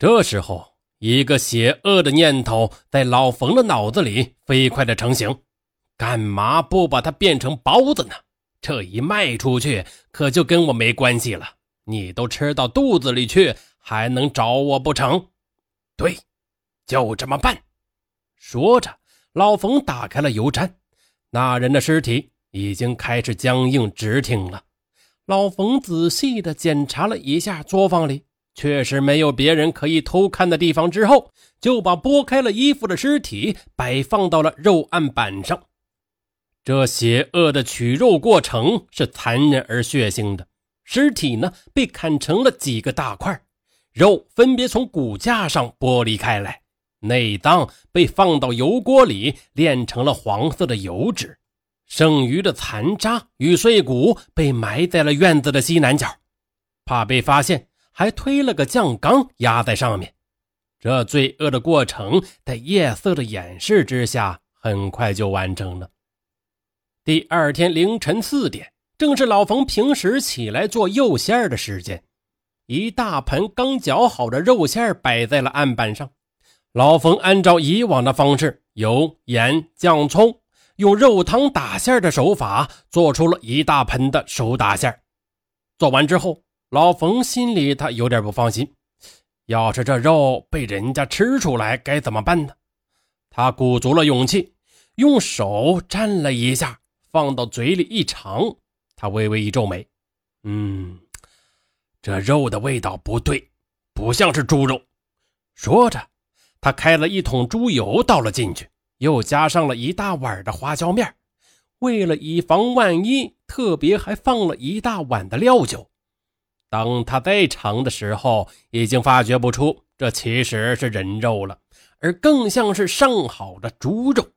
这时候，一个邪恶的念头在老冯的脑子里飞快的成型：干嘛不把它变成包子呢？这一卖出去，可就跟我没关系了。你都吃到肚子里去，还能找我不成？对，就这么办。说着，老冯打开了油毡，那人的尸体已经开始僵硬直挺了。老冯仔细地检查了一下作坊里，确实没有别人可以偷看的地方。之后，就把剥开了衣服的尸体摆放到了肉案板上。这邪恶的取肉过程是残忍而血腥的。尸体呢，被砍成了几个大块，肉分别从骨架上剥离开来，内脏被放到油锅里炼成了黄色的油脂。剩余的残渣与碎骨被埋在了院子的西南角，怕被发现，还推了个酱缸压在上面。这罪恶的过程在夜色的掩饰之下，很快就完成了。第二天凌晨四点，正是老冯平时起来做肉馅的时间，一大盆刚绞好的肉馅摆在了案板上。老冯按照以往的方式，油、盐、酱葱。用肉汤打馅的手法做出了一大盆的手打馅做完之后，老冯心里他有点不放心，要是这肉被人家吃出来该怎么办呢？他鼓足了勇气，用手蘸了一下，放到嘴里一尝，他微微一皱眉，嗯，这肉的味道不对，不像是猪肉。说着，他开了一桶猪油倒了进去。又加上了一大碗的花椒面，为了以防万一，特别还放了一大碗的料酒。当他再尝的时候，已经发觉不出这其实是人肉了，而更像是上好的猪肉。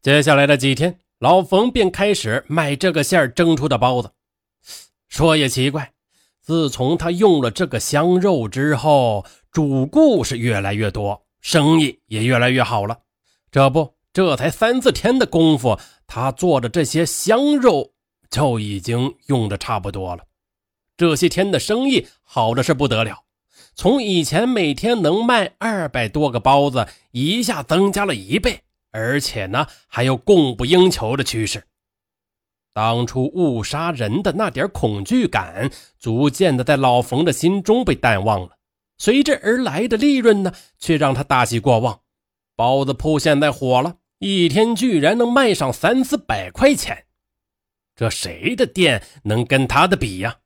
接下来的几天，老冯便开始卖这个馅儿蒸出的包子。说也奇怪，自从他用了这个香肉之后，主顾是越来越多，生意也越来越好了。这不，这才三四天的功夫，他做的这些香肉就已经用的差不多了。这些天的生意好的是不得了，从以前每天能卖二百多个包子，一下增加了一倍，而且呢，还有供不应求的趋势。当初误杀人的那点恐惧感，逐渐的在老冯的心中被淡忘了，随之而来的利润呢，却让他大喜过望。包子铺现在火了，一天居然能卖上三四百块钱，这谁的店能跟他的比呀？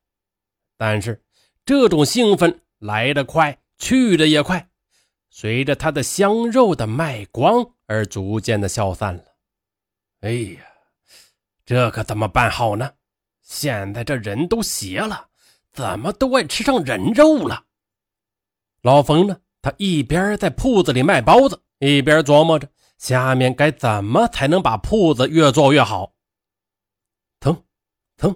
但是这种兴奋来得快，去的也快，随着他的香肉的卖光而逐渐的消散了。哎呀，这可怎么办好呢？现在这人都邪了，怎么都爱吃上人肉了？老冯呢？他一边在铺子里卖包子。一边琢磨着下面该怎么才能把铺子越做越好。腾，腾，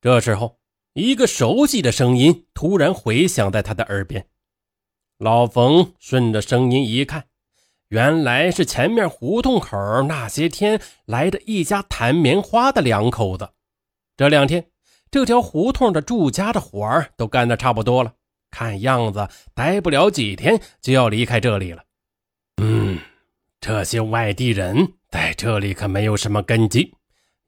这时候一个熟悉的声音突然回响在他的耳边。老冯顺着声音一看，原来是前面胡同口那些天来的一家弹棉花的两口子。这两天，这条胡同的住家的活儿都干得差不多了，看样子待不了几天就要离开这里了。嗯，这些外地人在这里可没有什么根基，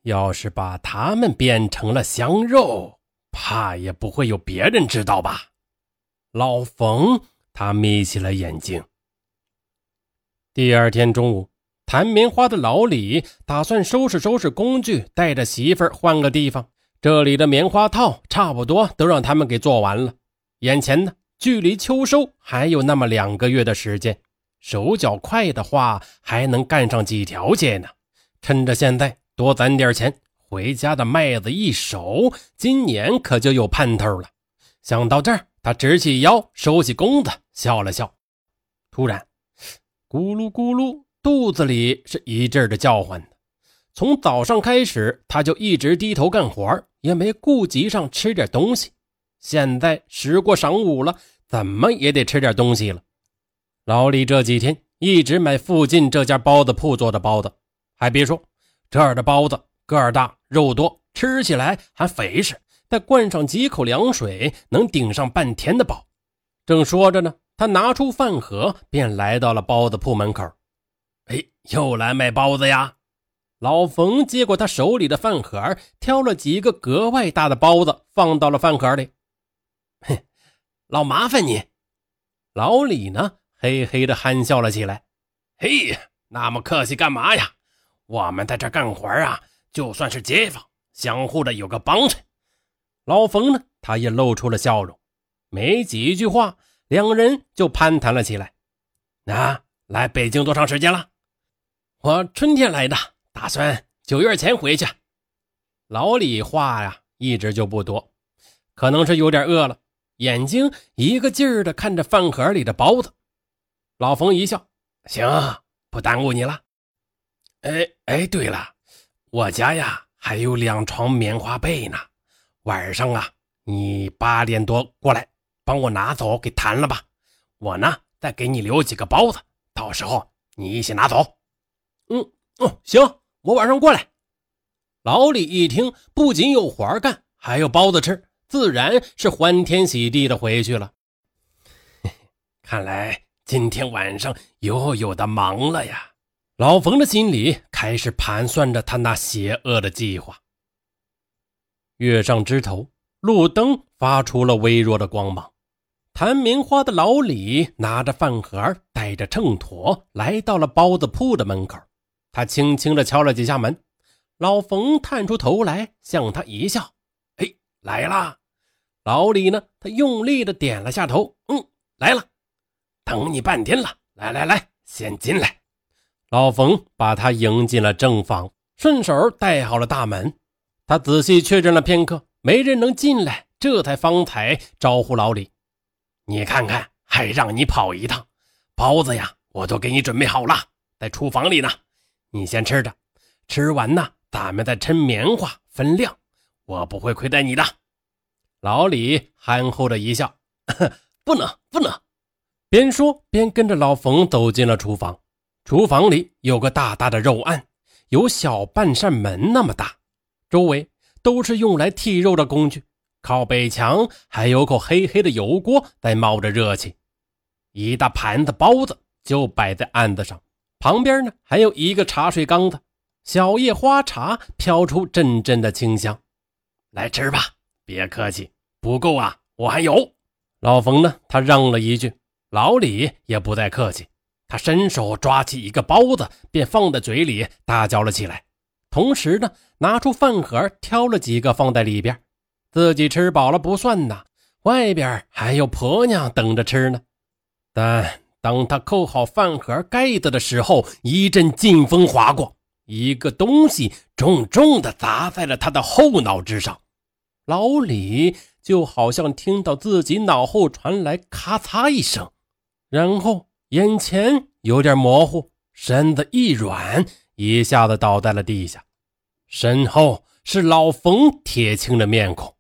要是把他们变成了香肉，怕也不会有别人知道吧？老冯他眯起了眼睛。第二天中午，弹棉花的老李打算收拾收拾工具，带着媳妇儿换个地方。这里的棉花套差不多都让他们给做完了，眼前呢，距离秋收还有那么两个月的时间。手脚快的话，还能干上几条街呢。趁着现在多攒点钱，回家的麦子一熟，今年可就有盼头了。想到这儿，他直起腰，收起弓子，笑了笑。突然，咕噜咕噜，肚子里是一阵的叫唤从早上开始，他就一直低头干活，也没顾及上吃点东西。现在时过晌午了，怎么也得吃点东西了。老李这几天一直买附近这家包子铺做的包子，还别说，这儿的包子个儿大、肉多，吃起来还肥实。再灌上几口凉水，能顶上半天的饱。正说着呢，他拿出饭盒，便来到了包子铺门口。哎，又来卖包子呀？老冯接过他手里的饭盒，挑了几个格外大的包子，放到了饭盒里。嘿，老麻烦你。老李呢，嘿嘿的憨笑了起来。嘿，那么客气干嘛呀？我们在这干活啊，就算是街坊，相互的有个帮衬。老冯呢，他也露出了笑容。没几句话，两人就攀谈了起来。啊，来北京多长时间了？我春天来的，打算九月前回去。老李话呀，一直就不多，可能是有点饿了，眼睛一个劲儿的看着饭盒里的包子。老冯一笑：“行，不耽误你了。哎哎，对了，我家呀还有两床棉花被呢，晚上啊，你八点多过来，帮我拿走给谈了吧。我呢再给你留几个包子，到时候你一起拿走。”嗯哦，行，我晚上过来。老李一听，不仅有活干，还有包子吃，自然是欢天喜地的回去了。看来今天晚上又有的忙了呀！老冯的心里开始盘算着他那邪恶的计划。月上枝头，路灯发出了微弱的光芒。弹棉花的老李拿着饭盒，带着秤砣，来到了包子铺的门口。他轻轻地敲了几下门，老冯探出头来，向他一笑：“哎，来了。”老李呢，他用力地点了下头：“嗯，来了，等你半天了。来来来，先进来。”老冯把他迎进了正房，顺手带好了大门。他仔细确认了片刻，没人能进来，这才方才招呼老李：“你看看，还让你跑一趟，包子呀，我都给你准备好了，在厨房里呢。”你先吃着，吃完呢，咱们再抻棉花分量，我不会亏待你的。老李憨厚的一笑，不能不能。边说边跟着老冯走进了厨房。厨房里有个大大的肉案，有小半扇门那么大，周围都是用来剔肉的工具。靠北墙还有口黑黑的油锅在冒着热气，一大盘子包子就摆在案子上。旁边呢，还有一个茶水缸子，小叶花茶飘出阵阵的清香。来吃吧，别客气，不够啊，我还有。老冯呢，他让了一句，老李也不再客气，他伸手抓起一个包子，便放在嘴里大嚼了起来，同时呢，拿出饭盒挑了几个放在里边，自己吃饱了不算呐，外边还有婆娘等着吃呢，但。当他扣好饭盒盖子的时候，一阵劲风划过，一个东西重重的砸在了他的后脑之上。老李就好像听到自己脑后传来咔嚓一声，然后眼前有点模糊，身子一软，一下子倒在了地下。身后是老冯铁青的面孔。